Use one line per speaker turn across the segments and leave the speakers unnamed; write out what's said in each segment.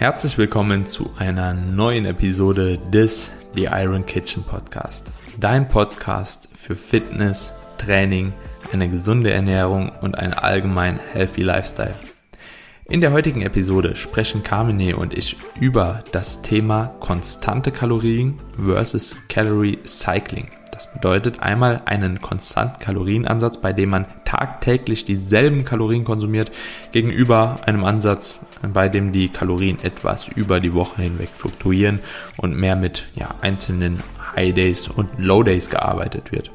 Herzlich willkommen zu einer neuen Episode des The Iron Kitchen Podcast. Dein Podcast für Fitness, Training, eine gesunde Ernährung und einen allgemein healthy Lifestyle. In der heutigen Episode sprechen Carmine und ich über das Thema konstante Kalorien versus Calorie Cycling. Das bedeutet einmal einen konstanten Kalorienansatz, bei dem man tagtäglich dieselben Kalorien konsumiert, gegenüber einem Ansatz, bei dem die Kalorien etwas über die Woche hinweg fluktuieren und mehr mit ja, einzelnen High Days und Low Days gearbeitet wird.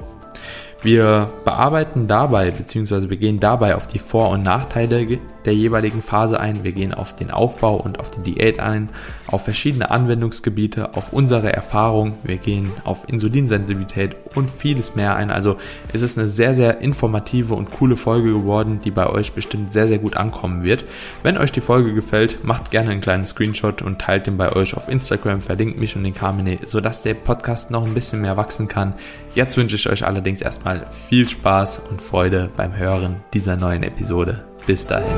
Wir bearbeiten dabei bzw. wir gehen dabei auf die Vor- und Nachteile der jeweiligen Phase ein. Wir gehen auf den Aufbau und auf die Diät ein, auf verschiedene Anwendungsgebiete, auf unsere Erfahrung. Wir gehen auf Insulinsensitivität und vieles mehr ein. Also es ist eine sehr, sehr informative und coole Folge geworden, die bei euch bestimmt sehr, sehr gut ankommen wird. Wenn euch die Folge gefällt, macht gerne einen kleinen Screenshot und teilt den bei euch auf Instagram, verlinkt mich und den Carmine, sodass der Podcast noch ein bisschen mehr wachsen kann. Jetzt wünsche ich euch allerdings erstmal viel Spaß und Freude beim Hören dieser neuen Episode. Bis dahin.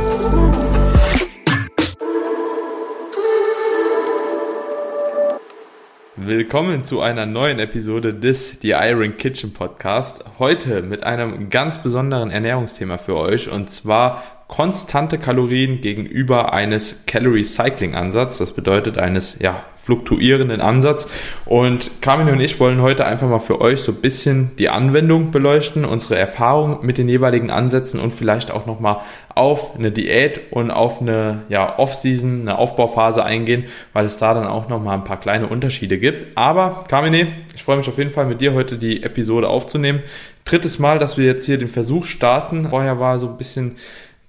Willkommen zu einer neuen Episode des The Iron Kitchen Podcast. Heute mit einem ganz besonderen Ernährungsthema für euch und zwar konstante Kalorien gegenüber eines Calorie Cycling Ansatz. Das bedeutet eines ja, fluktuierenden Ansatz. Und Carmen und ich wollen heute einfach mal für euch so ein bisschen die Anwendung beleuchten, unsere Erfahrung mit den jeweiligen Ansätzen und vielleicht auch nochmal auf eine Diät und auf eine ja, Off-Season, eine Aufbauphase eingehen, weil es da dann auch nochmal ein paar kleine Unterschiede gibt. Aber Carmine, ich freue mich auf jeden Fall mit dir heute die Episode aufzunehmen. Drittes Mal, dass wir jetzt hier den Versuch starten. Vorher war so ein bisschen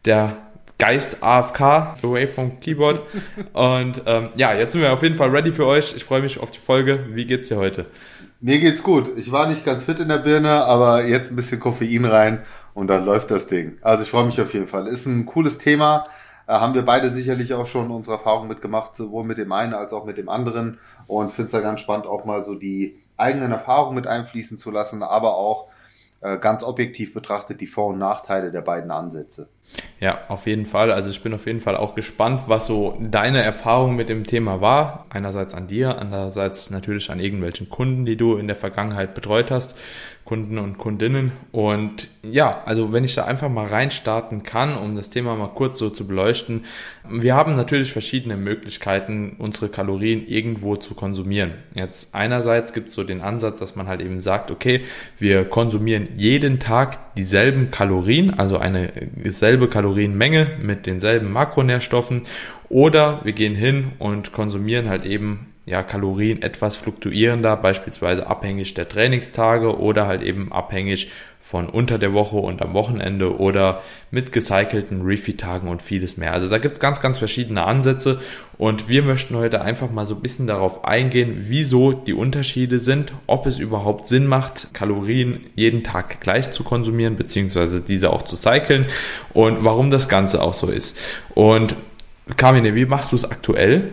der Geist AFK, away from Keyboard. Und ähm, ja, jetzt sind wir auf jeden Fall ready für euch. Ich freue mich auf die Folge. Wie geht's dir heute?
Mir geht's gut. Ich war nicht ganz fit in der Birne, aber jetzt ein bisschen Koffein rein und dann läuft das Ding. Also ich freue mich auf jeden Fall. Ist ein cooles Thema. Äh, haben wir beide sicherlich auch schon unsere Erfahrungen mitgemacht, sowohl mit dem einen als auch mit dem anderen. Und finde es da ganz spannend, auch mal so die eigenen Erfahrungen mit einfließen zu lassen, aber auch äh, ganz objektiv betrachtet die Vor- und Nachteile der beiden Ansätze.
Ja, auf jeden Fall. Also ich bin auf jeden Fall auch gespannt, was so deine Erfahrung mit dem Thema war. Einerseits an dir, andererseits natürlich an irgendwelchen Kunden, die du in der Vergangenheit betreut hast. Kunden und Kundinnen. Und ja, also wenn ich da einfach mal reinstarten kann, um das Thema mal kurz so zu beleuchten. Wir haben natürlich verschiedene Möglichkeiten, unsere Kalorien irgendwo zu konsumieren. Jetzt einerseits gibt es so den Ansatz, dass man halt eben sagt, okay, wir konsumieren jeden Tag dieselben Kalorien, also eine selbe Kalorienmenge mit denselben Makronährstoffen. Oder wir gehen hin und konsumieren halt eben ja, Kalorien etwas fluktuierender, beispielsweise abhängig der Trainingstage oder halt eben abhängig von unter der Woche und am Wochenende oder mit gecycelten Refeed-Tagen und vieles mehr. Also da gibt's ganz, ganz verschiedene Ansätze und wir möchten heute einfach mal so ein bisschen darauf eingehen, wieso die Unterschiede sind, ob es überhaupt Sinn macht, Kalorien jeden Tag gleich zu konsumieren, beziehungsweise diese auch zu cyclen und warum das Ganze auch so ist. Und Carmine, wie machst du es aktuell?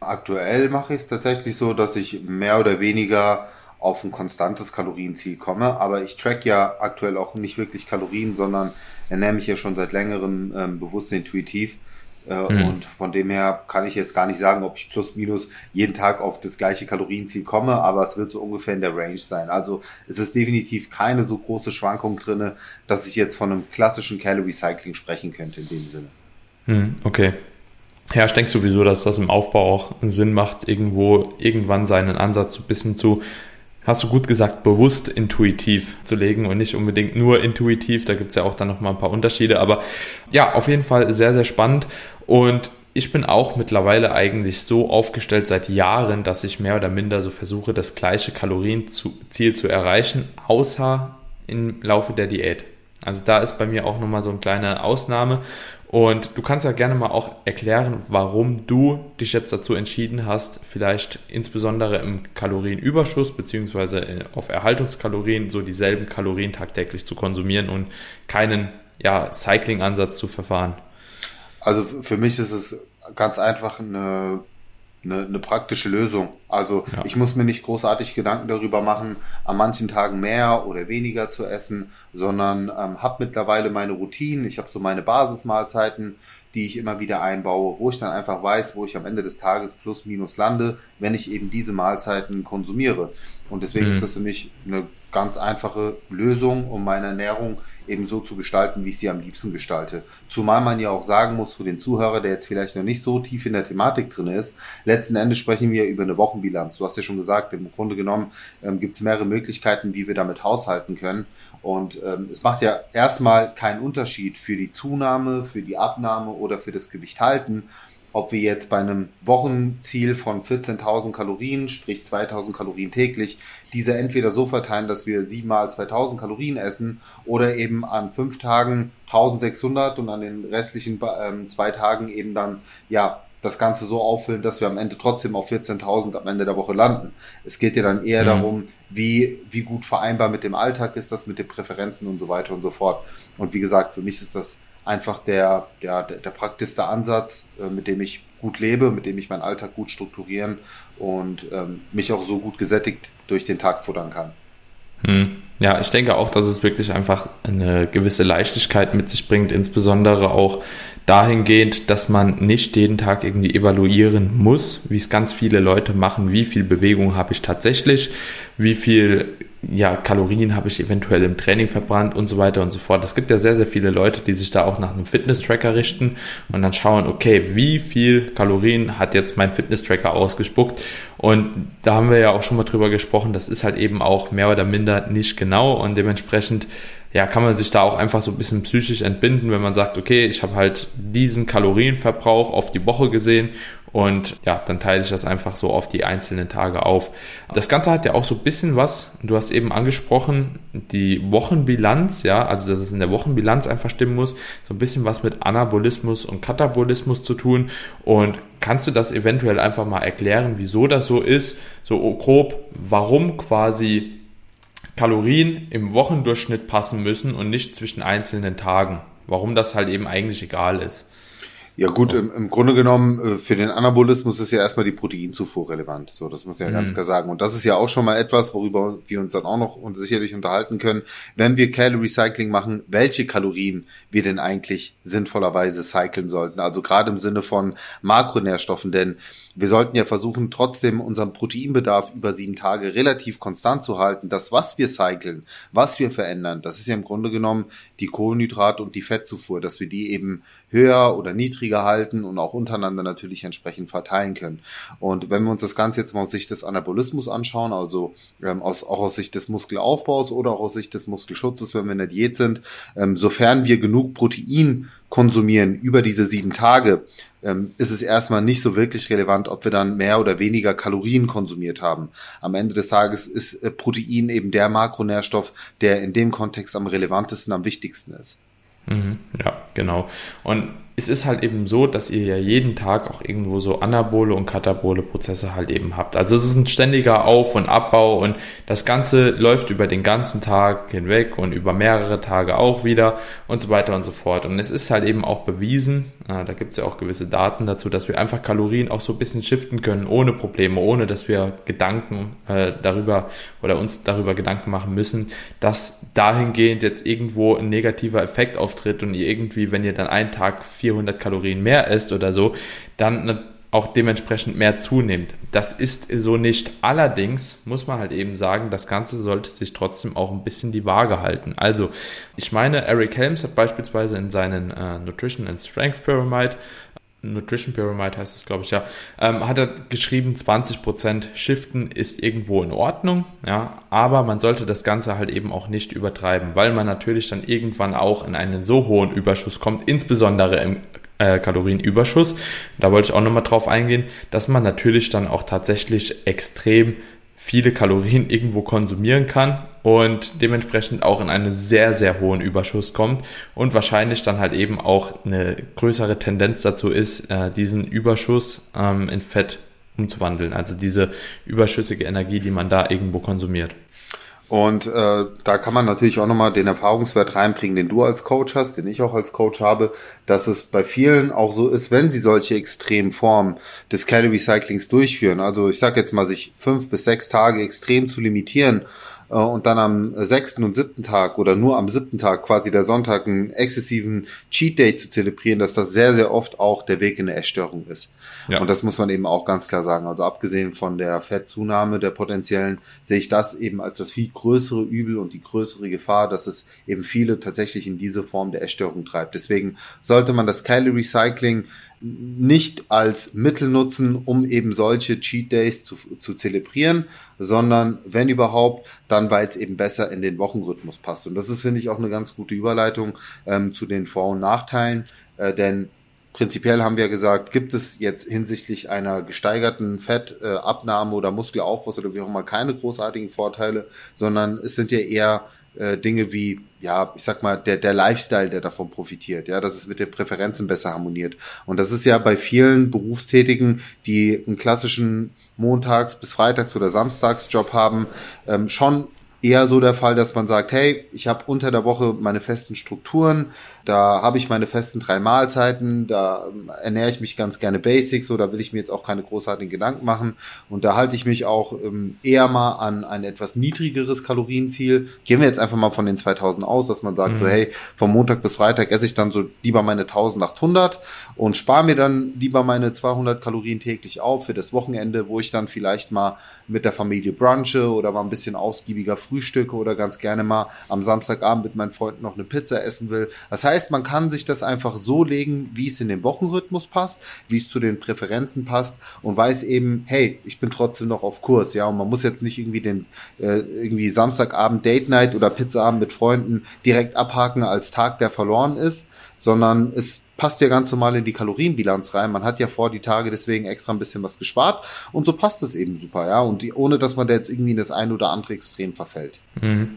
Aktuell mache ich es tatsächlich so, dass ich mehr oder weniger auf ein konstantes Kalorienziel komme. Aber ich track ja aktuell auch nicht wirklich Kalorien, sondern ernähre mich ja schon seit längerem ähm, bewusst intuitiv. Äh, mhm. Und von dem her kann ich jetzt gar nicht sagen, ob ich plus minus jeden Tag auf das gleiche Kalorienziel komme, aber es wird so ungefähr in der Range sein. Also es ist definitiv keine so große Schwankung drinne, dass ich jetzt von einem klassischen Calorie Cycling sprechen könnte in dem Sinne.
Mhm, okay. Ja, ich denke sowieso, dass das im Aufbau auch Sinn macht, irgendwo irgendwann seinen Ansatz so ein bisschen zu, hast du gut gesagt, bewusst intuitiv zu legen und nicht unbedingt nur intuitiv. Da gibt's ja auch dann nochmal ein paar Unterschiede. Aber ja, auf jeden Fall sehr, sehr spannend. Und ich bin auch mittlerweile eigentlich so aufgestellt seit Jahren, dass ich mehr oder minder so versuche, das gleiche Kalorienziel zu erreichen, außer im Laufe der Diät. Also da ist bei mir auch nochmal so eine kleine Ausnahme. Und du kannst ja gerne mal auch erklären, warum du dich jetzt dazu entschieden hast, vielleicht insbesondere im Kalorienüberschuss beziehungsweise auf Erhaltungskalorien so dieselben Kalorien tagtäglich zu konsumieren und keinen ja, Cycling-Ansatz zu verfahren.
Also für mich ist es ganz einfach eine eine, eine praktische Lösung. Also ja. ich muss mir nicht großartig Gedanken darüber machen, an manchen Tagen mehr oder weniger zu essen, sondern ähm, habe mittlerweile meine Routinen. Ich habe so meine Basismahlzeiten, die ich immer wieder einbaue, wo ich dann einfach weiß, wo ich am Ende des Tages plus minus lande, wenn ich eben diese Mahlzeiten konsumiere. Und deswegen mhm. ist das für mich eine ganz einfache Lösung, um meine Ernährung eben so zu gestalten, wie ich sie am liebsten gestalte. Zumal man ja auch sagen muss, für den Zuhörer, der jetzt vielleicht noch nicht so tief in der Thematik drin ist, letzten Endes sprechen wir über eine Wochenbilanz. Du hast ja schon gesagt, im Grunde genommen ähm, gibt es mehrere Möglichkeiten, wie wir damit haushalten können. Und ähm, es macht ja erstmal keinen Unterschied für die Zunahme, für die Abnahme oder für das Gewicht halten, ob wir jetzt bei einem Wochenziel von 14.000 Kalorien, sprich 2.000 Kalorien täglich, diese entweder so verteilen, dass wir siebenmal 2.000 Kalorien essen oder eben an fünf Tagen 1.600 und an den restlichen ähm, zwei Tagen eben dann, ja, das Ganze so auffüllen, dass wir am Ende trotzdem auf 14.000 am Ende der Woche landen. Es geht ja dann eher mhm. darum, wie, wie gut vereinbar mit dem Alltag ist das, mit den Präferenzen und so weiter und so fort. Und wie gesagt, für mich ist das einfach der, der, der, praktischste Ansatz, äh, mit dem ich gut lebe, mit dem ich meinen Alltag gut strukturieren und ähm, mich auch so gut gesättigt durch den Tag futtern kann.
Hm. Ja, ich denke auch, dass es wirklich einfach eine gewisse Leichtigkeit mit sich bringt, insbesondere auch dahingehend, dass man nicht jeden Tag irgendwie evaluieren muss, wie es ganz viele Leute machen, wie viel Bewegung habe ich tatsächlich, wie viel ja, Kalorien habe ich eventuell im Training verbrannt und so weiter und so fort. Es gibt ja sehr, sehr viele Leute, die sich da auch nach einem Fitness-Tracker richten und dann schauen, okay, wie viel Kalorien hat jetzt mein Fitness-Tracker ausgespuckt? Und da haben wir ja auch schon mal drüber gesprochen, das ist halt eben auch mehr oder minder nicht genau und dementsprechend ja, kann man sich da auch einfach so ein bisschen psychisch entbinden, wenn man sagt, okay, ich habe halt diesen Kalorienverbrauch auf die Woche gesehen und ja, dann teile ich das einfach so auf die einzelnen Tage auf. Das Ganze hat ja auch so ein bisschen was, du hast eben angesprochen, die Wochenbilanz, ja, also dass es in der Wochenbilanz einfach stimmen muss, so ein bisschen was mit Anabolismus und Katabolismus zu tun. Und kannst du das eventuell einfach mal erklären, wieso das so ist, so grob, warum quasi Kalorien im Wochendurchschnitt passen müssen und nicht zwischen einzelnen Tagen? Warum das halt eben eigentlich egal ist.
Ja gut, im, im Grunde genommen äh, für den Anabolismus ist ja erstmal die Proteinzufuhr relevant. So, das muss man ja mhm. ganz klar sagen. Und das ist ja auch schon mal etwas, worüber wir uns dann auch noch sicherlich unterhalten können, wenn wir Calorie Cycling machen, welche Kalorien wir denn eigentlich sinnvollerweise cyclen sollten. Also gerade im Sinne von Makronährstoffen, denn wir sollten ja versuchen, trotzdem unseren Proteinbedarf über sieben Tage relativ konstant zu halten. Das, was wir cyclen, was wir verändern, das ist ja im Grunde genommen die Kohlenhydrat- und die Fettzufuhr, dass wir die eben höher oder niedriger halten und auch untereinander natürlich entsprechend verteilen können. Und wenn wir uns das Ganze jetzt mal aus Sicht des Anabolismus anschauen, also ähm, aus, auch aus Sicht des Muskelaufbaus oder auch aus Sicht des Muskelschutzes, wenn wir in der Diät sind, ähm, sofern wir genug Protein konsumieren über diese sieben Tage, ähm, ist es erstmal nicht so wirklich relevant, ob wir dann mehr oder weniger Kalorien konsumiert haben. Am Ende des Tages ist äh, Protein eben der Makronährstoff, der in dem Kontext am relevantesten, am wichtigsten ist.
Mhm, ja, genau. Und es ist halt eben so, dass ihr ja jeden Tag auch irgendwo so anabole und katabole Prozesse halt eben habt. Also es ist ein ständiger Auf- und Abbau und das Ganze läuft über den ganzen Tag hinweg und über mehrere Tage auch wieder und so weiter und so fort. Und es ist halt eben auch bewiesen, äh, da gibt es ja auch gewisse Daten dazu, dass wir einfach Kalorien auch so ein bisschen shiften können, ohne Probleme, ohne dass wir Gedanken äh, darüber oder uns darüber Gedanken machen müssen, dass dahingehend jetzt irgendwo ein negativer Effekt auftritt und ihr irgendwie, wenn ihr dann einen Tag vier 400 Kalorien mehr isst oder so, dann auch dementsprechend mehr zunimmt. Das ist so nicht. Allerdings muss man halt eben sagen, das Ganze sollte sich trotzdem auch ein bisschen die Waage halten. Also, ich meine, Eric Helms hat beispielsweise in seinen äh, Nutrition and Strength Pyramid Nutrition Pyramid heißt es, glaube ich, ja, ähm, hat er geschrieben, 20% Shiften ist irgendwo in Ordnung, ja, aber man sollte das Ganze halt eben auch nicht übertreiben, weil man natürlich dann irgendwann auch in einen so hohen Überschuss kommt, insbesondere im äh, Kalorienüberschuss. Da wollte ich auch nochmal drauf eingehen, dass man natürlich dann auch tatsächlich extrem viele Kalorien irgendwo konsumieren kann und dementsprechend auch in einen sehr, sehr hohen Überschuss kommt und wahrscheinlich dann halt eben auch eine größere Tendenz dazu ist, äh, diesen Überschuss ähm, in Fett umzuwandeln. Also diese überschüssige Energie, die man da irgendwo konsumiert.
Und äh, da kann man natürlich auch nochmal den Erfahrungswert reinbringen, den du als Coach hast, den ich auch als Coach habe, dass es bei vielen auch so ist, wenn sie solche extremen Formen des Calorie Cyclings durchführen. Also ich sage jetzt mal, sich fünf bis sechs Tage extrem zu limitieren und dann am sechsten und siebten Tag oder nur am siebten Tag quasi der Sonntag einen exzessiven Cheat Day zu zelebrieren, dass das sehr, sehr oft auch der Weg in eine Essstörung ist. Ja. Und das muss man eben auch ganz klar sagen. Also abgesehen von der Fettzunahme der potenziellen, sehe ich das eben als das viel größere Übel und die größere Gefahr, dass es eben viele tatsächlich in diese Form der Essstörung treibt. Deswegen sollte man das Calorie Cycling nicht als Mittel nutzen, um eben solche Cheat Days zu, zu zelebrieren, sondern wenn überhaupt, dann weil es eben besser in den Wochenrhythmus passt. Und das ist, finde ich, auch eine ganz gute Überleitung ähm, zu den Vor- und Nachteilen, äh, denn prinzipiell haben wir gesagt, gibt es jetzt hinsichtlich einer gesteigerten Fettabnahme oder Muskelaufbau oder wie auch immer keine großartigen Vorteile, sondern es sind ja eher äh, Dinge wie, ja, ich sag mal, der, der Lifestyle, der davon profitiert, ja, dass es mit den Präferenzen besser harmoniert. Und das ist ja bei vielen Berufstätigen, die einen klassischen Montags- bis Freitags- oder Samstagsjob haben, ähm, schon eher so der Fall, dass man sagt, hey, ich habe unter der Woche meine festen Strukturen, da habe ich meine festen drei Mahlzeiten, da ähm, ernähre ich mich ganz gerne basic, so da will ich mir jetzt auch keine großartigen Gedanken machen und da halte ich mich auch ähm, eher mal an ein etwas niedrigeres Kalorienziel. Gehen wir jetzt einfach mal von den 2000 aus, dass man sagt mhm. so, hey, vom Montag bis Freitag esse ich dann so lieber meine 1800 und spare mir dann lieber meine 200 Kalorien täglich auf für das Wochenende, wo ich dann vielleicht mal mit der Familie brunche oder mal ein bisschen ausgiebiger frühstücke oder ganz gerne mal am Samstagabend mit meinen Freunden noch eine Pizza essen will. Das heißt, man kann sich das einfach so legen, wie es in den Wochenrhythmus passt, wie es zu den Präferenzen passt und weiß eben, hey, ich bin trotzdem noch auf Kurs, ja, und man muss jetzt nicht irgendwie den äh, irgendwie Samstagabend Date Night oder Pizzaabend mit Freunden direkt abhaken als Tag, der verloren ist, sondern es passt ja ganz normal in die Kalorienbilanz rein. Man hat ja vor die Tage deswegen extra ein bisschen was gespart und so passt es eben super, ja. Und die, ohne dass man da jetzt irgendwie in das ein oder andere Extrem verfällt.
Mhm.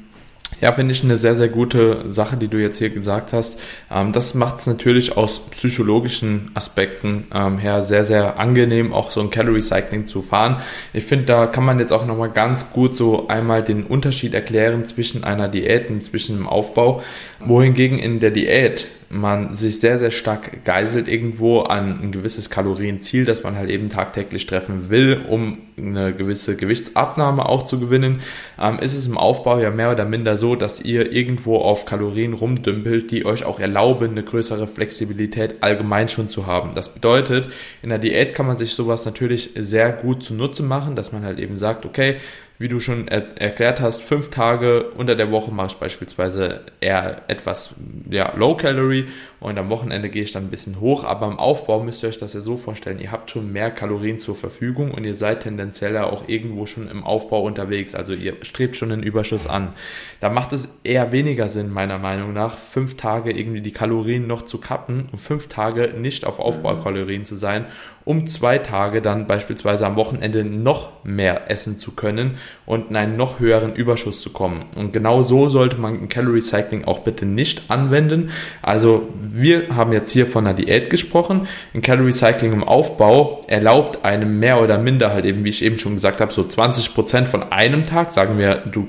Ja, finde ich eine sehr, sehr gute Sache, die du jetzt hier gesagt hast. Ähm, das macht es natürlich aus psychologischen Aspekten ähm, her sehr, sehr angenehm, auch so ein Calorie Cycling zu fahren. Ich finde, da kann man jetzt auch nochmal ganz gut so einmal den Unterschied erklären zwischen einer Diät und zwischen dem Aufbau. Wohingegen in der Diät man sich sehr, sehr stark geiselt irgendwo an ein gewisses Kalorienziel, das man halt eben tagtäglich treffen will, um eine gewisse Gewichtsabnahme auch zu gewinnen, ähm, ist es im Aufbau ja mehr oder minder so, dass ihr irgendwo auf Kalorien rumdümpelt, die euch auch erlauben, eine größere Flexibilität allgemein schon zu haben. Das bedeutet, in der Diät kann man sich sowas natürlich sehr gut zunutze machen, dass man halt eben sagt, okay, wie du schon er erklärt hast, fünf Tage unter der Woche mache ich beispielsweise eher etwas ja, Low Calorie und am Wochenende gehe ich dann ein bisschen hoch. Aber im Aufbau müsst ihr euch das ja so vorstellen, ihr habt schon mehr Kalorien zur Verfügung und ihr seid tendenziell ja auch irgendwo schon im Aufbau unterwegs. Also ihr strebt schon einen Überschuss an. Da macht es eher weniger Sinn, meiner Meinung nach, fünf Tage irgendwie die Kalorien noch zu kappen und fünf Tage nicht auf Aufbaukalorien zu sein, um zwei Tage dann beispielsweise am Wochenende noch mehr essen zu können und in einen noch höheren Überschuss zu kommen. Und genau so sollte man Calorie Cycling auch bitte nicht anwenden. Also wir haben jetzt hier von einer Diät gesprochen. Ein Calorie Cycling im Aufbau erlaubt einem mehr oder minder halt eben, wie ich eben schon gesagt habe, so 20 Prozent von einem Tag. Sagen wir, du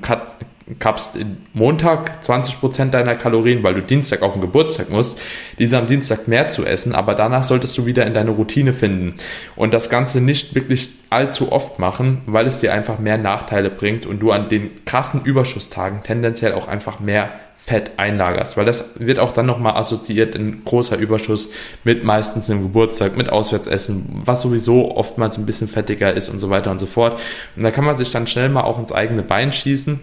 kappst Montag 20% deiner Kalorien, weil du Dienstag auf den Geburtstag musst, diese am Dienstag mehr zu essen, aber danach solltest du wieder in deine Routine finden und das Ganze nicht wirklich allzu oft machen, weil es dir einfach mehr Nachteile bringt und du an den krassen Überschusstagen tendenziell auch einfach mehr Fett einlagerst, weil das wird auch dann nochmal assoziiert in großer Überschuss mit meistens einem Geburtstag, mit Auswärtsessen, was sowieso oftmals ein bisschen fettiger ist und so weiter und so fort. Und da kann man sich dann schnell mal auch ins eigene Bein schießen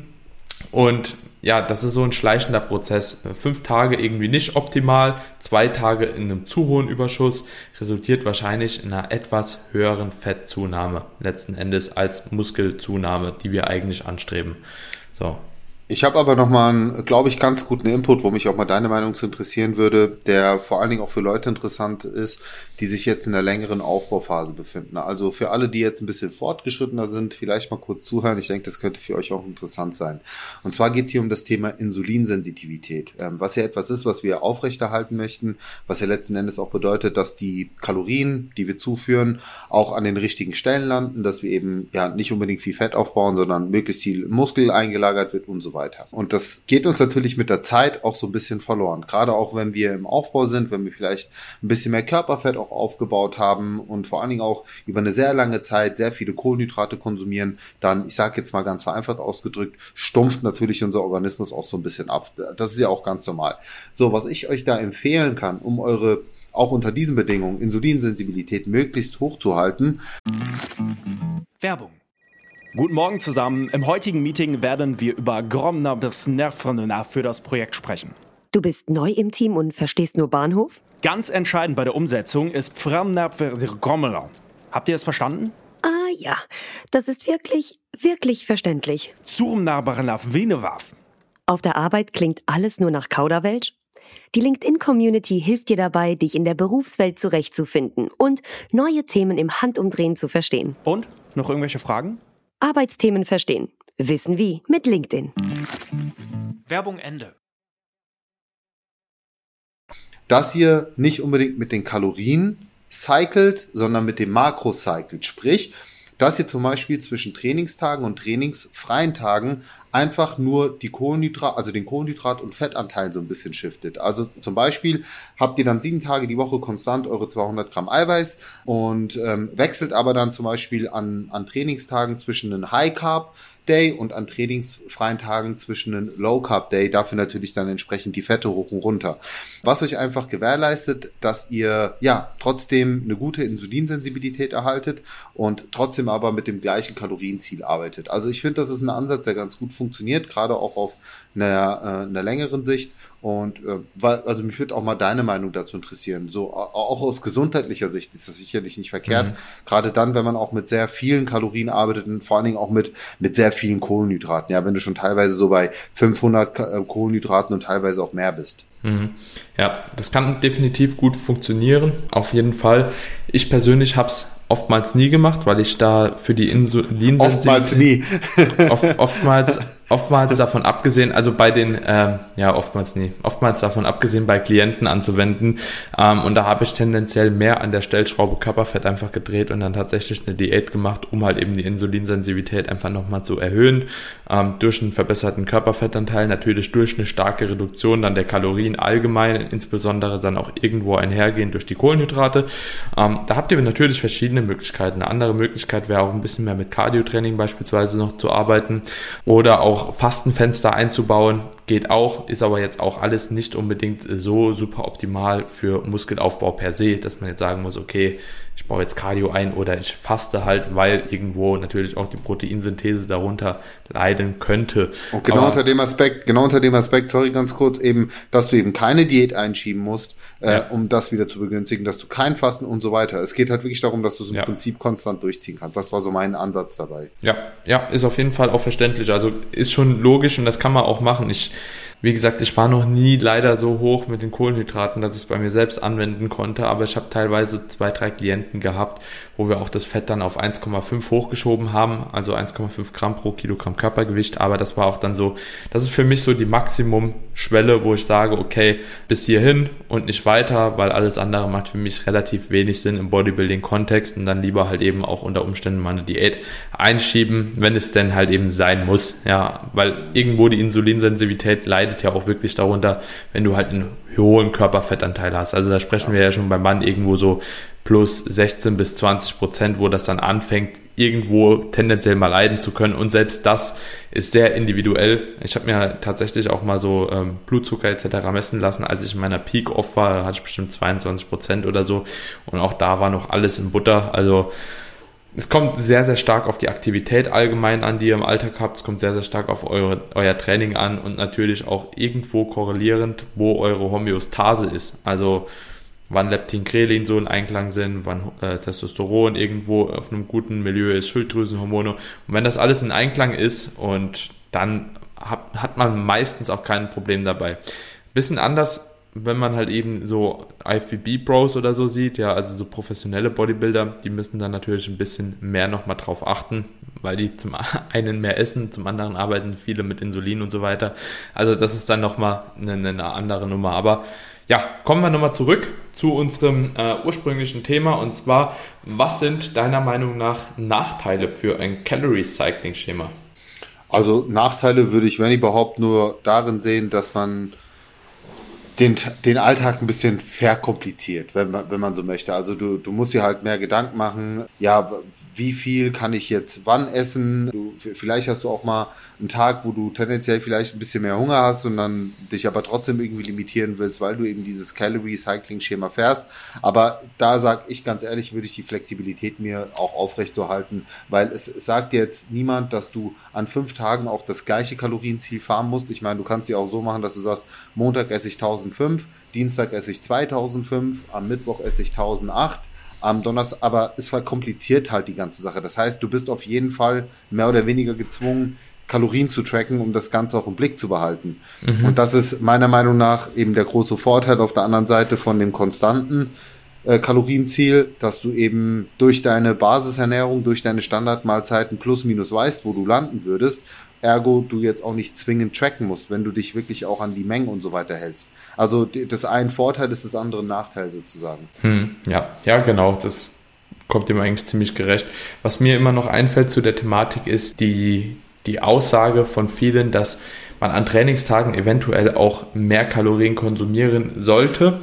und ja, das ist so ein schleichender Prozess. Fünf Tage irgendwie nicht optimal, zwei Tage in einem zu hohen Überschuss resultiert wahrscheinlich in einer etwas höheren Fettzunahme letzten Endes als Muskelzunahme, die wir eigentlich anstreben. So,
ich habe aber nochmal einen, glaube ich, ganz guten Input, wo mich auch mal deine Meinung zu interessieren würde, der vor allen Dingen auch für Leute interessant ist, die sich jetzt in der längeren Aufbauphase befinden. Also für alle, die jetzt ein bisschen fortgeschrittener sind, vielleicht mal kurz zuhören. Ich denke, das könnte für euch auch interessant sein. Und zwar geht es hier um das Thema Insulinsensitivität, ähm, was ja etwas ist, was wir aufrechterhalten möchten, was ja letzten Endes auch bedeutet, dass die Kalorien, die wir zuführen, auch an den richtigen Stellen landen, dass wir eben ja nicht unbedingt viel Fett aufbauen, sondern möglichst viel Muskel eingelagert wird und so weiter. Und das geht uns natürlich mit der Zeit auch so ein bisschen verloren. Gerade auch wenn wir im Aufbau sind, wenn wir vielleicht ein bisschen mehr Körperfett auch aufgebaut haben und vor allen Dingen auch über eine sehr lange Zeit sehr viele Kohlenhydrate konsumieren, dann, ich sage jetzt mal ganz vereinfacht ausgedrückt, stumpft natürlich unser Organismus auch so ein bisschen ab. Das ist ja auch ganz normal. So, was ich euch da empfehlen kann, um eure auch unter diesen Bedingungen Insulinsensibilität möglichst hoch zu halten.
Werbung. Guten Morgen zusammen. Im heutigen Meeting werden wir über Gromner bis Nervrenner für das Projekt sprechen.
Du bist neu im Team und verstehst nur Bahnhof?
Ganz entscheidend bei der Umsetzung ist Gromner. Habt ihr es verstanden?
Ah ja, das ist wirklich, wirklich verständlich.
Zurmnarbarnaf Venewaf.
Auf der Arbeit klingt alles nur nach Kauderwelsch die LinkedIn-Community hilft dir dabei, dich in der Berufswelt zurechtzufinden und neue Themen im Handumdrehen zu verstehen.
Und? Noch irgendwelche Fragen?
Arbeitsthemen verstehen. Wissen wie mit LinkedIn.
Werbung Ende.
Dass ihr nicht unbedingt mit den Kalorien cycelt, sondern mit dem Makro cycelt. Sprich, dass ihr zum Beispiel zwischen Trainingstagen und trainingsfreien Tagen einfach nur die Kohlenhydrat, also den Kohlenhydrat- und Fettanteil so ein bisschen shiftet. Also zum Beispiel habt ihr dann sieben Tage die Woche konstant eure 200 Gramm Eiweiß und ähm, wechselt aber dann zum Beispiel an, an Trainingstagen zwischen einem High Carb Day und an trainingsfreien Tagen zwischen einem Low Carb Day dafür natürlich dann entsprechend die Fette hoch und runter. Was euch einfach gewährleistet, dass ihr ja trotzdem eine gute Insulinsensibilität erhaltet und trotzdem aber mit dem gleichen Kalorienziel arbeitet. Also ich finde, das ist ein Ansatz, der ganz gut funktioniert, gerade auch auf einer, äh, einer längeren Sicht. Und äh, weil, also mich würde auch mal deine Meinung dazu interessieren. So auch aus gesundheitlicher Sicht ist das sicherlich nicht verkehrt. Mhm. Gerade dann, wenn man auch mit sehr vielen Kalorien arbeitet und vor allen Dingen auch mit mit sehr vielen Kohlenhydraten. Ja, wenn du schon teilweise so bei 500 äh, Kohlenhydraten und teilweise auch mehr bist.
Mhm. Ja, das kann definitiv gut funktionieren. Auf jeden Fall. Ich persönlich habe es oftmals nie gemacht, weil ich da für die Insulinsensitivität
oftmals nie.
Oft, oftmals oftmals davon abgesehen, also bei den, äh, ja, oftmals nie, oftmals davon abgesehen, bei Klienten anzuwenden. Ähm, und da habe ich tendenziell mehr an der Stellschraube Körperfett einfach gedreht und dann tatsächlich eine Diät gemacht, um halt eben die Insulinsensitivität einfach nochmal zu erhöhen. Ähm, durch einen verbesserten Körperfettanteil, natürlich durch eine starke Reduktion dann der Kalorien allgemein, insbesondere dann auch irgendwo einhergehend durch die Kohlenhydrate. Ähm, da habt ihr natürlich verschiedene Möglichkeiten. Eine andere Möglichkeit wäre auch ein bisschen mehr mit Cardio-Training beispielsweise noch zu arbeiten oder auch auch Fastenfenster einzubauen, geht auch, ist aber jetzt auch alles nicht unbedingt so super optimal für Muskelaufbau per se, dass man jetzt sagen muss, okay, ich baue jetzt Cardio ein oder ich faste halt, weil irgendwo natürlich auch die Proteinsynthese darunter leiden könnte.
Und genau aber, unter dem Aspekt, genau unter dem Aspekt, sorry ganz kurz, eben, dass du eben keine Diät einschieben musst, äh, ja. um das wieder zu begünstigen, dass du kein Fasten und so weiter. Es geht halt wirklich darum, dass du es im ja. Prinzip konstant durchziehen kannst. Das war so mein Ansatz dabei.
Ja, ja, ist auf jeden Fall auch verständlich. Also ist schon logisch und das kann man auch machen. Ich wie gesagt, ich war noch nie leider so hoch mit den Kohlenhydraten, dass ich es bei mir selbst anwenden konnte, aber ich habe teilweise zwei, drei Klienten gehabt, wo wir auch das Fett dann auf 1,5 hochgeschoben haben, also 1,5 Gramm pro Kilogramm Körpergewicht, aber das war auch dann so, das ist für mich so die Maximumschwelle, wo ich sage, okay, bis hierhin und nicht weiter, weil alles andere macht für mich relativ wenig Sinn im Bodybuilding-Kontext und dann lieber halt eben auch unter Umständen mal eine Diät einschieben, wenn es denn halt eben sein muss, ja, weil irgendwo die Insulinsensitivität leidet ja auch wirklich darunter, wenn du halt einen hohen Körperfettanteil hast. Also da sprechen wir ja schon beim Mann irgendwo so plus 16 bis 20 Prozent, wo das dann anfängt, irgendwo tendenziell mal leiden zu können. Und selbst das ist sehr individuell. Ich habe mir tatsächlich auch mal so ähm, Blutzucker etc. messen lassen. Als ich in meiner Peak-Off war, hatte ich bestimmt 22 Prozent oder so. Und auch da war noch alles in Butter. Also es kommt sehr, sehr stark auf die Aktivität allgemein an, die ihr im Alltag habt. Es kommt sehr, sehr stark auf eure, euer Training an und natürlich auch irgendwo korrelierend, wo eure Homöostase ist. Also wann Leptin, Krelin so in Einklang sind, wann äh, Testosteron irgendwo auf einem guten Milieu ist, Schilddrüsenhormone. Und wenn das alles in Einklang ist und dann hat, hat man meistens auch kein Problem dabei. Bisschen anders wenn man halt eben so IFBB-Bros oder so sieht, ja, also so professionelle Bodybuilder, die müssen dann natürlich ein bisschen mehr nochmal drauf achten, weil die zum einen mehr essen, zum anderen arbeiten viele mit Insulin und so weiter. Also das ist dann nochmal eine, eine andere Nummer. Aber ja, kommen wir nochmal zurück zu unserem äh, ursprünglichen Thema und zwar, was sind deiner Meinung nach Nachteile für ein Calorie Cycling Schema?
Also Nachteile würde ich, wenn überhaupt, nur darin sehen, dass man den, den Alltag ein bisschen verkompliziert, wenn man, wenn man so möchte. Also du, du musst dir halt mehr Gedanken machen, ja, wie viel kann ich jetzt wann essen. Du, vielleicht hast du auch mal einen Tag, wo du tendenziell vielleicht ein bisschen mehr Hunger hast und dann dich aber trotzdem irgendwie limitieren willst, weil du eben dieses Calorie-Cycling-Schema fährst. Aber da sag ich ganz ehrlich, würde ich die Flexibilität mir auch aufrechtzuerhalten, weil es sagt jetzt niemand, dass du an fünf Tagen auch das gleiche Kalorienziel fahren musst. Ich meine, du kannst sie auch so machen, dass du sagst, Montag esse ich 1005, Dienstag esse ich 2005, am Mittwoch esse ich 1008 am Donnerstag, aber es verkompliziert halt die ganze Sache. Das heißt, du bist auf jeden Fall mehr oder weniger gezwungen, Kalorien zu tracken, um das Ganze auch im Blick zu behalten. Mhm. Und das ist meiner Meinung nach eben der große Vorteil auf der anderen Seite von dem konstanten äh, Kalorienziel, dass du eben durch deine Basisernährung, durch deine Standardmahlzeiten plus minus weißt, wo du landen würdest. Ergo, du jetzt auch nicht zwingend tracken musst, wenn du dich wirklich auch an die Mengen und so weiter hältst. Also das ein Vorteil ist das andere Nachteil sozusagen.
Hm, ja, ja, genau. Das kommt dem eigentlich ziemlich gerecht. Was mir immer noch einfällt zu der Thematik ist die, die Aussage von vielen, dass man an Trainingstagen eventuell auch mehr Kalorien konsumieren sollte,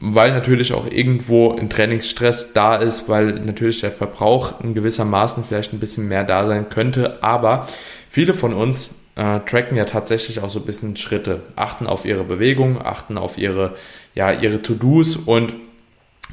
weil natürlich auch irgendwo ein Trainingsstress da ist, weil natürlich der Verbrauch in gewissermaßen vielleicht ein bisschen mehr da sein könnte. Aber viele von uns äh, tracken ja tatsächlich auch so ein bisschen Schritte, achten auf ihre Bewegung, achten auf ihre, ja, ihre To-Dos und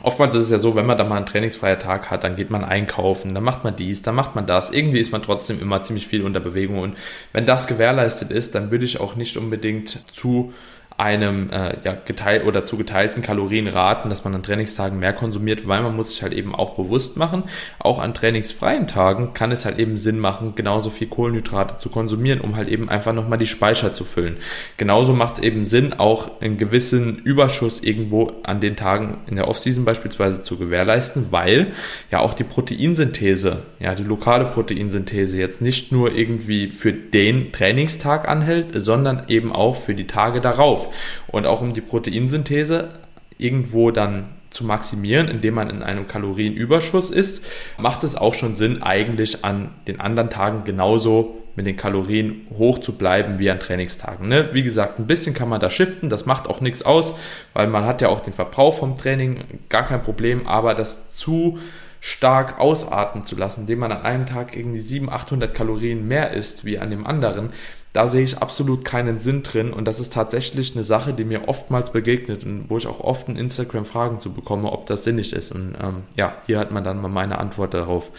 Oftmals ist es ja so, wenn man da mal einen trainingsfreier Tag hat, dann geht man einkaufen, dann macht man dies, dann macht man das. Irgendwie ist man trotzdem immer ziemlich viel unter Bewegung. Und wenn das gewährleistet ist, dann würde ich auch nicht unbedingt zu einem äh, ja, geteilt oder zu geteilten Kalorien raten, dass man an Trainingstagen mehr konsumiert, weil man muss sich halt eben auch bewusst machen, auch an trainingsfreien Tagen kann es halt eben Sinn machen, genauso viel Kohlenhydrate zu konsumieren, um halt eben einfach nochmal die Speicher zu füllen. Genauso macht es eben Sinn, auch einen gewissen Überschuss irgendwo an den Tagen in der Offseason beispielsweise zu gewährleisten, weil ja auch die Proteinsynthese, ja die lokale Proteinsynthese jetzt nicht nur irgendwie für den Trainingstag anhält, sondern eben auch für die Tage darauf. Und auch um die Proteinsynthese irgendwo dann zu maximieren, indem man in einem Kalorienüberschuss ist, macht es auch schon Sinn, eigentlich an den anderen Tagen genauso mit den Kalorien hoch zu bleiben wie an Trainingstagen. Ne? Wie gesagt, ein bisschen kann man da shiften, das macht auch nichts aus, weil man hat ja auch den Verbrauch vom Training, gar kein Problem, aber das zu stark ausarten zu lassen, indem man an einem Tag irgendwie 700, 800 Kalorien mehr isst wie an dem anderen, da sehe ich absolut keinen Sinn drin und das ist tatsächlich eine Sache, die mir oftmals begegnet und wo ich auch oft in Instagram Fragen zu bekomme, ob das sinnig ist. Und ähm, ja, hier hat man dann mal meine Antwort darauf.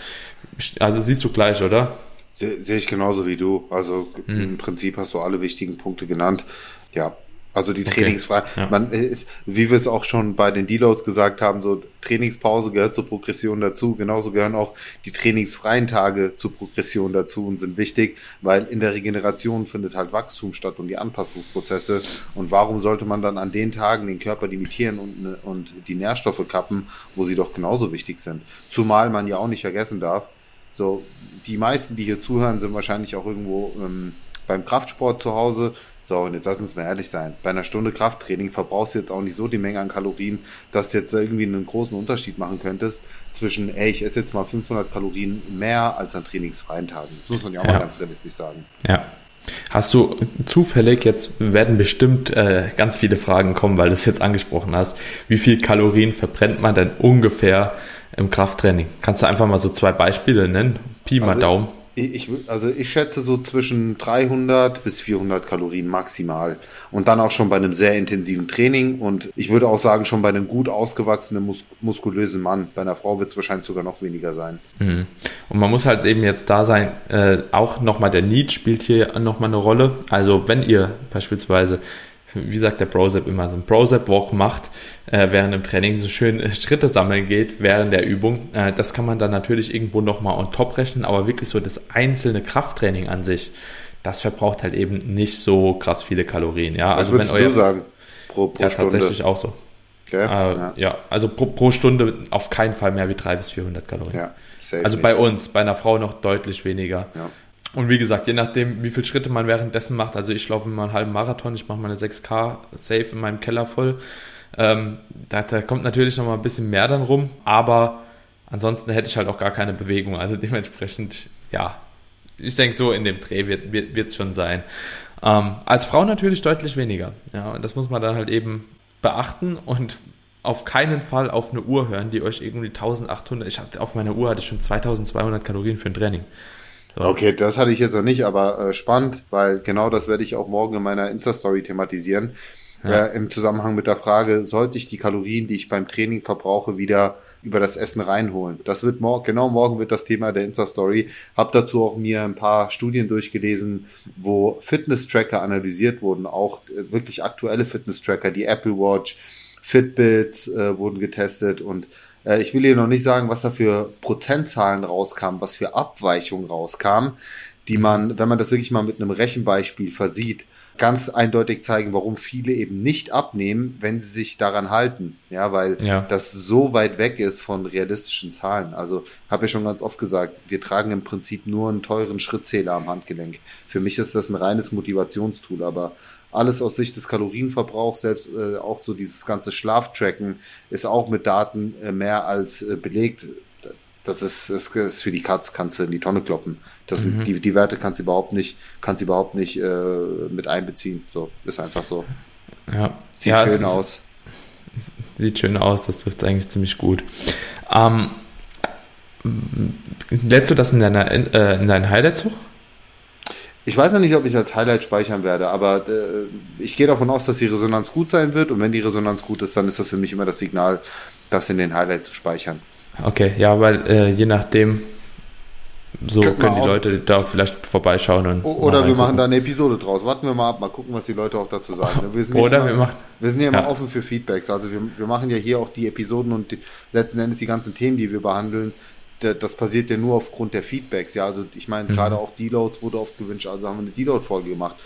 Also siehst du gleich, oder?
Sehe ich genauso wie du. Also hm. im Prinzip hast du alle wichtigen Punkte genannt. Ja, also die. Okay, ja. Man, äh, wie wir es auch schon bei den Deloads gesagt haben, so Trainingspause gehört zur Progression dazu. Genauso gehören auch die trainingsfreien Tage zur Progression dazu und sind wichtig, weil in der Regeneration findet halt Wachstum statt und die Anpassungsprozesse. Und warum sollte man dann an den Tagen den Körper limitieren und, ne, und die Nährstoffe kappen, wo sie doch genauso wichtig sind? Zumal man ja auch nicht vergessen darf, so die meisten, die hier zuhören, sind wahrscheinlich auch irgendwo ähm, beim Kraftsport zu Hause so, und jetzt lass uns mal ehrlich sein. Bei einer Stunde Krafttraining verbrauchst du jetzt auch nicht so die Menge an Kalorien, dass du jetzt irgendwie einen großen Unterschied machen könntest zwischen, ey, ich esse jetzt mal 500 Kalorien mehr als an trainingsfreien Tagen. Das muss man ja auch ja. mal ganz realistisch sagen.
Ja. Hast du zufällig, jetzt werden bestimmt äh, ganz viele Fragen kommen, weil du es jetzt angesprochen hast, wie viel Kalorien verbrennt man denn ungefähr im Krafttraining? Kannst du einfach mal so zwei Beispiele nennen? Pi mal also, Daumen.
Ich, also ich schätze so zwischen 300 bis 400 Kalorien maximal. Und dann auch schon bei einem sehr intensiven Training. Und ich würde auch sagen, schon bei einem gut ausgewachsenen, mus muskulösen Mann. Bei einer Frau wird es wahrscheinlich sogar noch weniger sein.
Mhm. Und man muss halt eben jetzt da sein, äh, auch nochmal der Need spielt hier nochmal eine Rolle. Also wenn ihr beispielsweise wie sagt der Brosep immer, so ein Brosep-Walk macht, äh, während im Training so schön äh, Schritte sammeln geht während der Übung. Äh, das kann man dann natürlich irgendwo nochmal on top rechnen, aber wirklich so das einzelne Krafttraining an sich, das verbraucht halt eben nicht so krass viele Kalorien. Ja,
Was also würdest wenn euer, du sagen?
Pro, pro ja, Stunde? tatsächlich auch so. Okay, äh, ja. ja. also pro, pro, Stunde auf keinen Fall mehr wie 300 bis 400 Kalorien. Ja, also bei uns, bei einer Frau noch deutlich weniger. Ja. Und wie gesagt, je nachdem, wie viele Schritte man währenddessen macht, also ich laufe immer einen halben Marathon, ich mache meine 6K safe in meinem Keller voll. Ähm, da, da, kommt natürlich noch mal ein bisschen mehr dann rum, aber ansonsten hätte ich halt auch gar keine Bewegung. Also dementsprechend, ja, ich denke, so in dem Dreh wird es wird, schon sein. Ähm, als Frau natürlich deutlich weniger. Ja, und das muss man dann halt eben beachten und auf keinen Fall auf eine Uhr hören, die euch irgendwie 1800, ich hatte auf meiner Uhr hatte ich schon 2200 Kalorien für ein Training.
So. Okay, das hatte ich jetzt noch nicht, aber äh, spannend, weil genau das werde ich auch morgen in meiner Insta-Story thematisieren. Ja. Äh, Im Zusammenhang mit der Frage, sollte ich die Kalorien, die ich beim Training verbrauche, wieder über das Essen reinholen. Das wird morgen, genau morgen wird das Thema der Insta-Story. Hab dazu auch mir ein paar Studien durchgelesen, wo Fitness-Tracker analysiert wurden, auch äh, wirklich aktuelle Fitness-Tracker, die Apple Watch, Fitbits äh, wurden getestet und äh, ich will hier noch nicht sagen, was da für Prozentzahlen rauskamen, was für Abweichungen rauskamen, die man, wenn man das wirklich mal mit einem Rechenbeispiel versieht, ganz eindeutig zeigen, warum viele eben nicht abnehmen, wenn sie sich daran halten. Ja, weil ja. das so weit weg ist von realistischen Zahlen. Also habe ich schon ganz oft gesagt, wir tragen im Prinzip nur einen teuren Schrittzähler am Handgelenk. Für mich ist das ein reines Motivationstool, aber alles aus Sicht des Kalorienverbrauchs, selbst äh, auch so dieses ganze Schlaftracken ist auch mit Daten äh, mehr als äh, belegt. Das ist, das ist für die Katz, kannst du in die Tonne kloppen. Das mhm. sind, die, die Werte kannst du überhaupt nicht, kannst du überhaupt nicht äh, mit einbeziehen. So, ist einfach so.
Ja. Sieht ja, schön aus. Sieht schön aus, das trifft eigentlich ziemlich gut. Ähm, lädst du das in, deiner, äh, in deinen Highlights hoch?
Ich weiß noch nicht, ob ich es als Highlight speichern werde, aber äh, ich gehe davon aus, dass die Resonanz gut sein wird und wenn die Resonanz gut ist, dann ist das für mich immer das Signal, das in den Highlights zu speichern.
Okay, ja, weil äh, je nachdem, so Könnt können die. Leute da vielleicht vorbeischauen. Und
Oder wir machen da eine Episode draus. Warten wir mal ab, mal gucken, was die Leute auch dazu sagen.
Wir sind Oder immer, wir machen.
Wir sind ja immer ja. offen für Feedbacks. Also wir, wir machen ja hier auch die Episoden und die, letzten Endes die ganzen Themen, die wir behandeln. Das passiert ja nur aufgrund der Feedbacks. Ja, also ich meine, mhm. gerade auch Deloads wurde oft gewünscht, also haben wir eine Deload-Folge gemacht.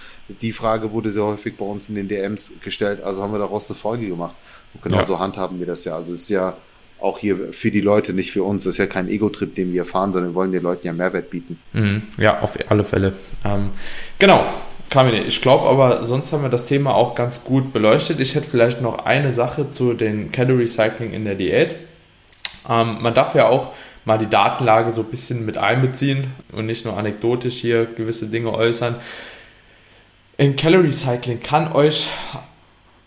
Die Frage wurde sehr häufig bei uns in den DMs gestellt, also haben wir daraus eine Folge gemacht. Und genauso ja. handhaben wir das ja. Also es ist ja auch hier für die Leute, nicht für uns. Das ist ja kein Ego-Trip, den wir fahren, sondern wir wollen den Leuten ja Mehrwert bieten.
Mhm. Ja, auf alle Fälle. Ähm, genau. Kamine, ich glaube aber, sonst haben wir das Thema auch ganz gut beleuchtet. Ich hätte vielleicht noch eine Sache zu den Calorie Cycling in der Diät. Ähm, man darf ja auch mal die Datenlage so ein bisschen mit einbeziehen und nicht nur anekdotisch hier gewisse Dinge äußern. In Calorie Cycling kann euch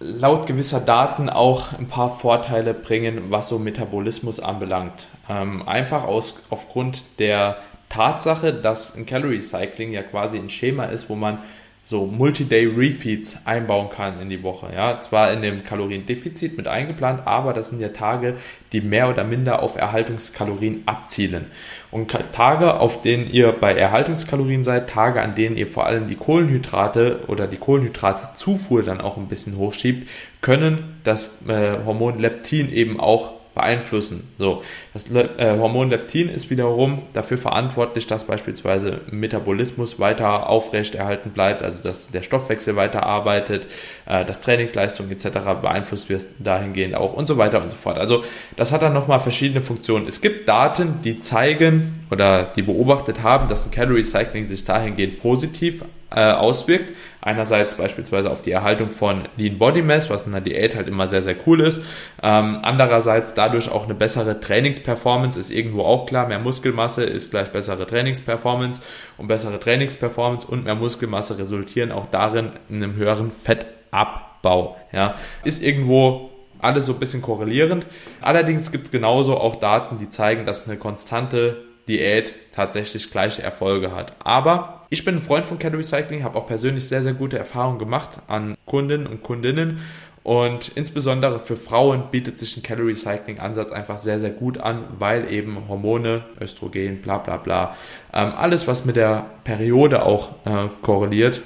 laut gewisser Daten auch ein paar Vorteile bringen, was so Metabolismus anbelangt. Ähm, einfach aus, aufgrund der Tatsache, dass ein Calorie Cycling ja quasi ein Schema ist, wo man so Multi-Day Refeeds einbauen kann in die Woche. Ja, zwar in dem Kaloriendefizit mit eingeplant, aber das sind ja Tage, die mehr oder minder auf Erhaltungskalorien abzielen. Und Tage, auf denen ihr bei Erhaltungskalorien seid, Tage, an denen ihr vor allem die Kohlenhydrate oder die Kohlenhydratzufuhr dann auch ein bisschen hochschiebt, können das äh, Hormon Leptin eben auch beeinflussen. So, das äh, Hormon Leptin ist wiederum dafür verantwortlich, dass beispielsweise Metabolismus weiter aufrechterhalten bleibt, also dass der Stoffwechsel weiter arbeitet, äh, dass Trainingsleistung etc. beeinflusst wird dahingehend auch und so weiter und so fort. Also das hat dann nochmal verschiedene Funktionen. Es gibt Daten, die zeigen oder die beobachtet haben, dass ein Calorie Cycling sich dahingehend positiv äh, auswirkt. Einerseits beispielsweise auf die Erhaltung von Lean Body Mass, was in der Diät halt immer sehr, sehr cool ist. Ähm, andererseits dadurch auch eine bessere Trainingsperformance ist irgendwo auch klar. Mehr Muskelmasse ist gleich bessere Trainingsperformance und bessere Trainingsperformance und mehr Muskelmasse resultieren auch darin in einem höheren Fettabbau. Ja, ist irgendwo alles so ein bisschen korrelierend. Allerdings gibt es genauso auch Daten, die zeigen, dass eine konstante Diät tatsächlich gleiche Erfolge hat. Aber ich bin ein Freund von Calorie Cycling, habe auch persönlich sehr, sehr gute Erfahrungen gemacht an Kunden und Kundinnen. Und insbesondere für Frauen bietet sich ein Calorie Cycling Ansatz einfach sehr, sehr gut an, weil eben Hormone, Östrogen, bla bla bla, ähm, alles was mit der Periode auch äh, korreliert,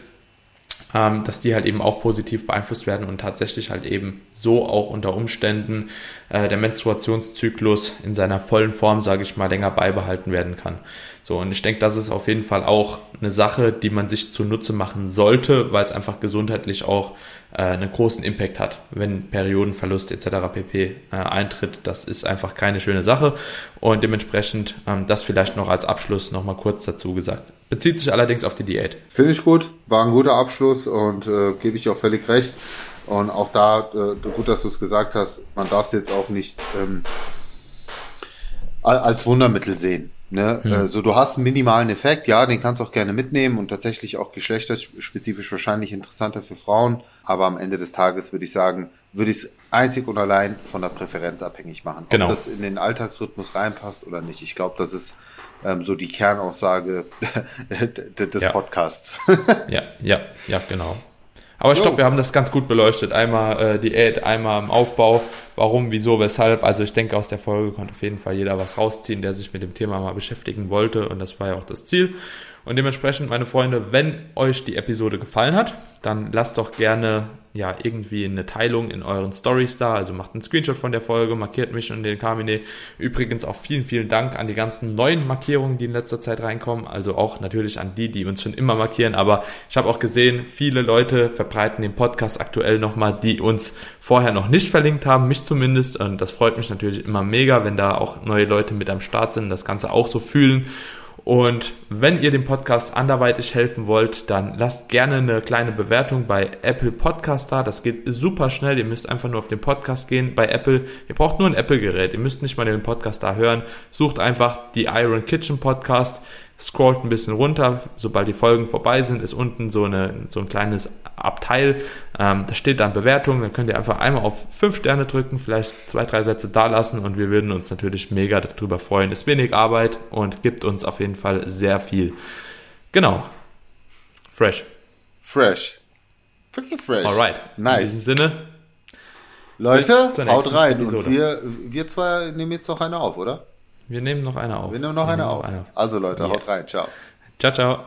ähm, dass die halt eben auch positiv beeinflusst werden und tatsächlich halt eben so auch unter Umständen äh, der Menstruationszyklus in seiner vollen Form, sage ich mal, länger beibehalten werden kann. So, und ich denke, das ist auf jeden Fall auch eine Sache, die man sich zunutze machen sollte, weil es einfach gesundheitlich auch äh, einen großen Impact hat, wenn Periodenverlust etc. pp. Äh, eintritt. Das ist einfach keine schöne Sache und dementsprechend ähm, das vielleicht noch als Abschluss nochmal kurz dazu gesagt. Bezieht sich allerdings auf die Diät.
Finde ich gut, war ein guter Abschluss und äh, gebe ich auch völlig recht. Und auch da, äh, gut, dass du es gesagt hast, man darf es jetzt auch nicht ähm, als Wundermittel sehen. Ne? Hm. Äh, so, du hast einen minimalen Effekt, ja, den kannst du auch gerne mitnehmen und tatsächlich auch geschlechterspezifisch wahrscheinlich interessanter für Frauen. Aber am Ende des Tages würde ich sagen, würde ich es einzig und allein von der Präferenz abhängig machen.
Genau. Ob
das in den Alltagsrhythmus reinpasst oder nicht. Ich glaube, das ist ähm, so die Kernaussage des
ja.
Podcasts.
ja, ja, ja, genau. Aber ich glaube, wir haben das ganz gut beleuchtet. Einmal äh, Diät, einmal im Aufbau. Warum, wieso, weshalb. Also ich denke, aus der Folge konnte auf jeden Fall jeder was rausziehen, der sich mit dem Thema mal beschäftigen wollte. Und das war ja auch das Ziel. Und dementsprechend, meine Freunde, wenn euch die Episode gefallen hat, dann lasst doch gerne ja irgendwie eine Teilung in euren Stories da. Also macht einen Screenshot von der Folge, markiert mich und den Carmine. Übrigens auch vielen, vielen Dank an die ganzen neuen Markierungen, die in letzter Zeit reinkommen. Also auch natürlich an die, die uns schon immer markieren. Aber ich habe auch gesehen, viele Leute verbreiten den Podcast aktuell nochmal, die uns vorher noch nicht verlinkt haben, mich zumindest. Und das freut mich natürlich immer mega, wenn da auch neue Leute mit am Start sind, das Ganze auch so fühlen. Und wenn ihr dem Podcast anderweitig helfen wollt, dann lasst gerne eine kleine Bewertung bei Apple Podcast da. Das geht super schnell. Ihr müsst einfach nur auf den Podcast gehen bei Apple. Ihr braucht nur ein Apple-Gerät. Ihr müsst nicht mal den Podcast da hören. Sucht einfach die Iron Kitchen Podcast scrollt ein bisschen runter, sobald die Folgen vorbei sind, ist unten so, eine, so ein kleines Abteil, ähm, da steht dann Bewertung, dann könnt ihr einfach einmal auf 5 Sterne drücken, vielleicht zwei, drei Sätze da lassen und wir würden uns natürlich mega darüber freuen. Ist wenig Arbeit und gibt uns auf jeden Fall sehr viel. Genau. Fresh.
Fresh. Pretty fresh.
Alright. Nice. In diesem Sinne.
Leute, haut rein. Und wir, wir zwei nehmen jetzt noch eine auf, oder?
Wir nehmen noch eine auf.
Wir nehmen noch, eine, auf. noch eine auf. Also Leute, ja. haut rein. Ciao.
Ciao, ciao.